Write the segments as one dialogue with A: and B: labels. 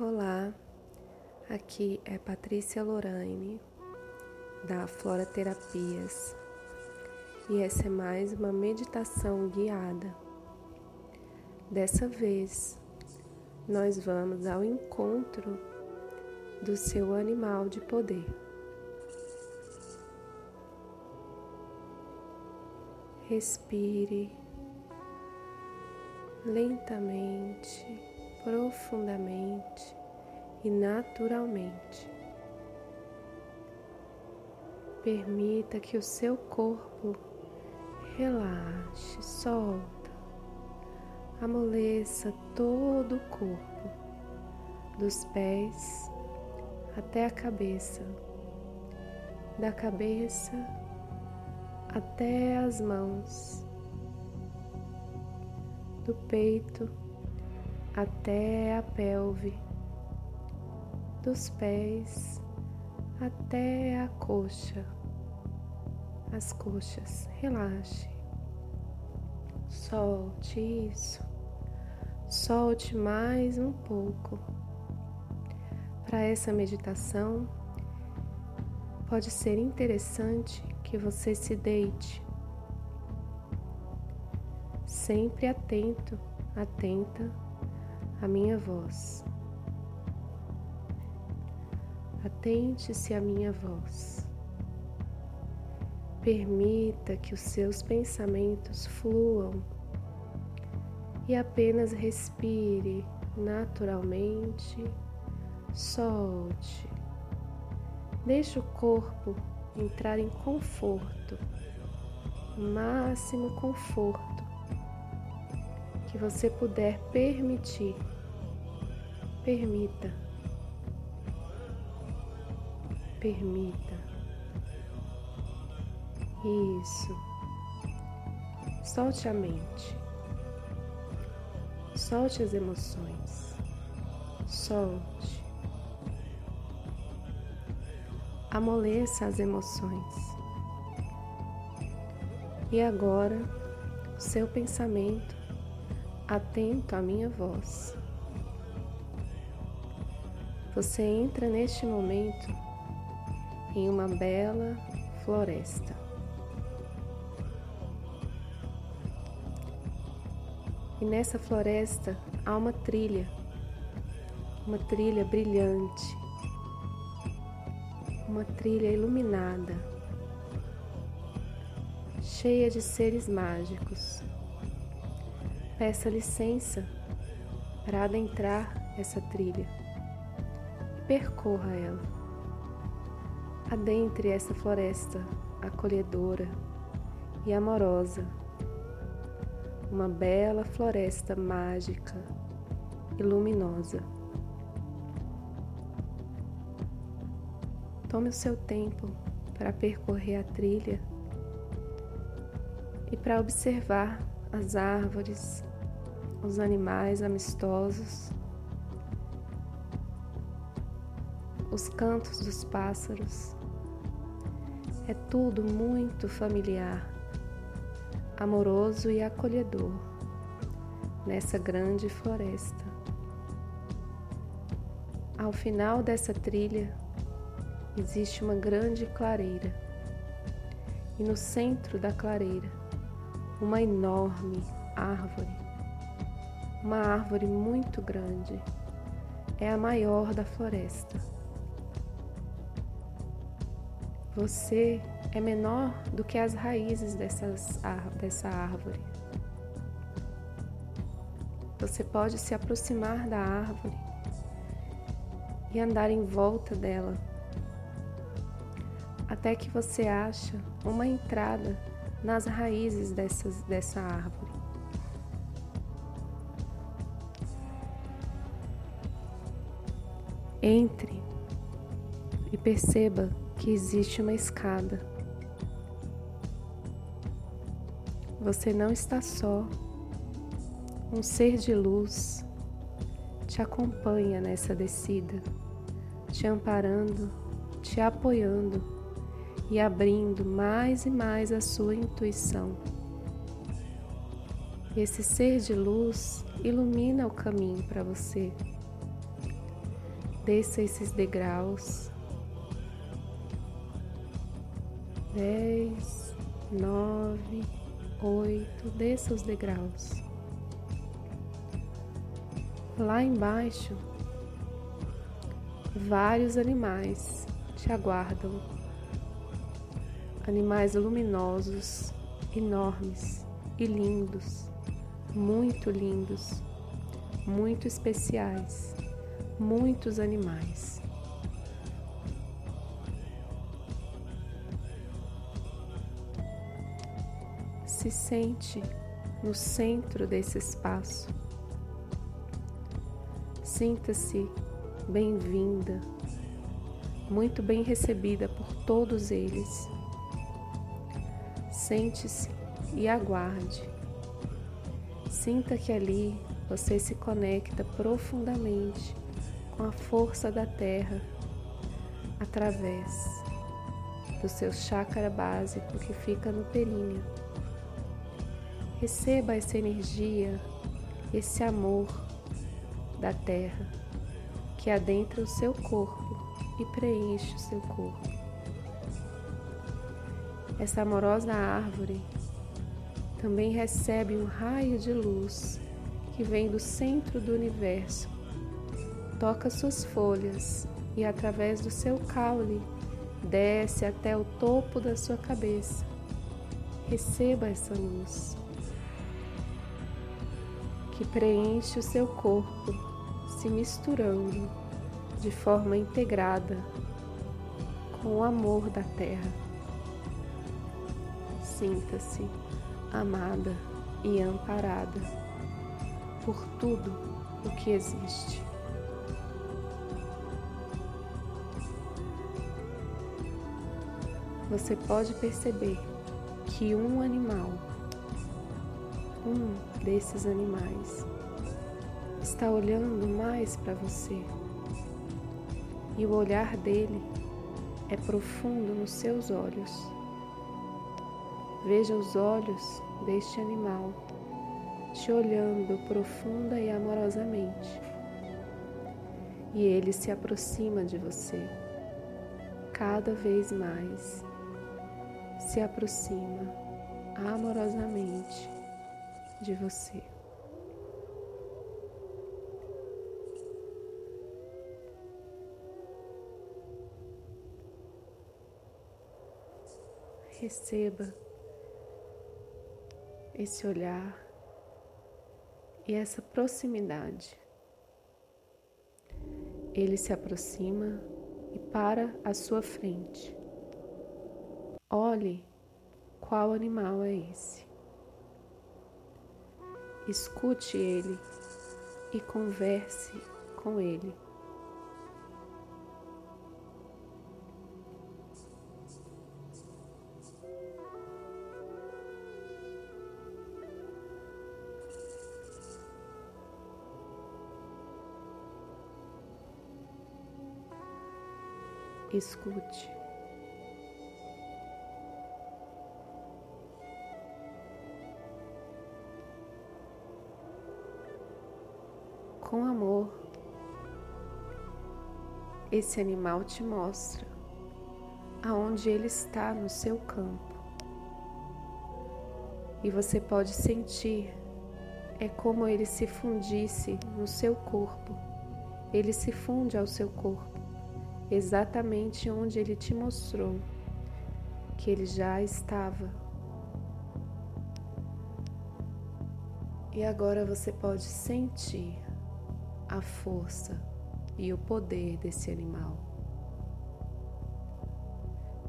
A: Olá, aqui é Patrícia Lorraine da Flora Terapias e essa é mais uma meditação guiada. Dessa vez, nós vamos ao encontro do seu animal de poder. Respire lentamente profundamente e naturalmente. Permita que o seu corpo relaxe, solta, amoleça todo o corpo, dos pés até a cabeça, da cabeça até as mãos, do peito até a pelve, dos pés até a coxa, as coxas. Relaxe, solte isso, solte mais um pouco. Para essa meditação, pode ser interessante que você se deite, sempre atento, atenta a minha voz. Atente-se à minha voz. Permita que os seus pensamentos fluam e apenas respire naturalmente. Solte. Deixe o corpo entrar em conforto, máximo conforto você puder permitir. Permita. Permita. Isso. Solte a mente. Solte as emoções. Solte. Amoleça as emoções. E agora, seu pensamento atento à minha voz. Você entra neste momento em uma bela floresta. E nessa floresta há uma trilha, uma trilha brilhante, uma trilha iluminada, cheia de seres mágicos peça licença para adentrar essa trilha e percorra ela. Adentre essa floresta acolhedora e amorosa, uma bela floresta mágica e luminosa. Tome o seu tempo para percorrer a trilha e para observar as árvores, os animais amistosos, os cantos dos pássaros. É tudo muito familiar, amoroso e acolhedor nessa grande floresta. Ao final dessa trilha existe uma grande clareira, e no centro da clareira, uma enorme árvore uma árvore muito grande. É a maior da floresta. Você é menor do que as raízes dessas, dessa árvore. Você pode se aproximar da árvore e andar em volta dela, até que você acha uma entrada nas raízes dessas, dessa árvore. Entre e perceba que existe uma escada. Você não está só. Um ser de luz te acompanha nessa descida, te amparando, te apoiando e abrindo mais e mais a sua intuição. Esse ser de luz ilumina o caminho para você Desça esses degraus. Dez, nove, oito. Desça os degraus. Lá embaixo, vários animais te aguardam. Animais luminosos, enormes e lindos, muito lindos, muito especiais, muitos animais. Se sente no centro desse espaço. Sinta-se bem-vinda, muito bem recebida por todos eles. Sente-se e aguarde. Sinta que ali você se conecta profundamente com a força da terra através do seu chakra básico que fica no períneo. Receba essa energia, esse amor da terra que adentra o seu corpo e preenche o seu corpo. Essa amorosa árvore também recebe um raio de luz que vem do centro do universo. Toca suas folhas e, através do seu caule, desce até o topo da sua cabeça. Receba essa luz que preenche o seu corpo, se misturando de forma integrada com o amor da terra. Sinta-se amada e amparada por tudo o que existe. Você pode perceber que um animal, um desses animais, está olhando mais para você e o olhar dele é profundo nos seus olhos. Veja os olhos deste animal te olhando profunda e amorosamente. E ele se aproxima de você cada vez mais. Se aproxima amorosamente de você. Receba esse olhar e essa proximidade. Ele se aproxima e para à sua frente. Olhe qual animal é esse. Escute ele e converse com ele. escute. Com amor, esse animal te mostra aonde ele está no seu campo. E você pode sentir, é como ele se fundisse no seu corpo. Ele se funde ao seu corpo exatamente onde ele te mostrou que ele já estava. E agora você pode sentir a força e o poder desse animal.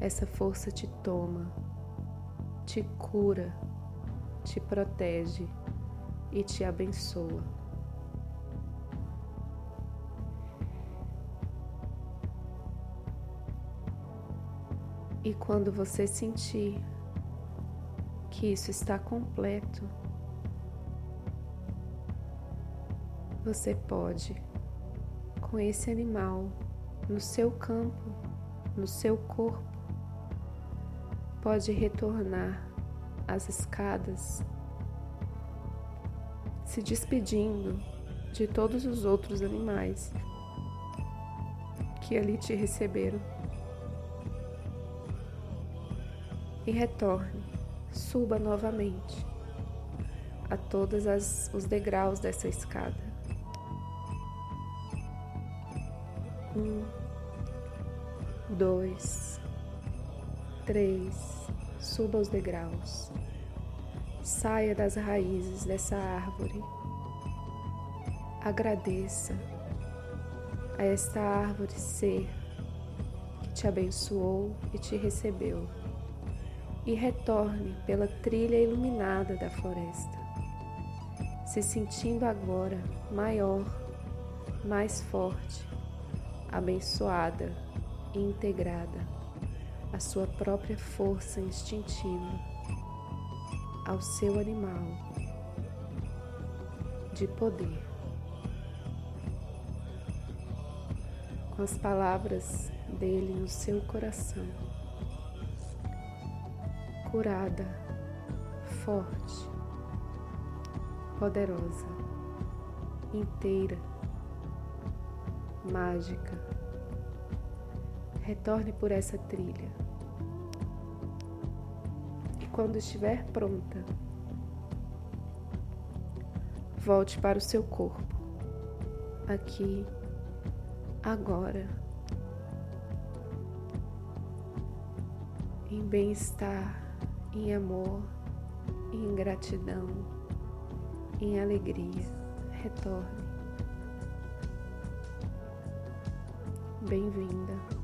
A: Essa força te toma, te cura, te protege e te abençoa. E quando você sentir que isso está completo, você pode, com esse animal no seu campo, no seu corpo, pode retornar às escadas, se despedindo de todos os outros animais que ali te receberam. E retorne, suba novamente a todos os degraus dessa escada. Um, dois, três, suba os degraus. Saia das raízes dessa árvore. Agradeça a esta árvore ser que te abençoou e te recebeu. E retorne pela trilha iluminada da floresta, se sentindo agora maior, mais forte, abençoada e integrada à sua própria força instintiva, ao seu animal de poder. com as palavras dele no seu coração. Curada, forte, poderosa, inteira, mágica. Retorne por essa trilha. E quando estiver pronta, volte para o seu corpo, aqui agora, em bem-estar, em amor, em gratidão, em alegria. Retorne. Bem-vinda.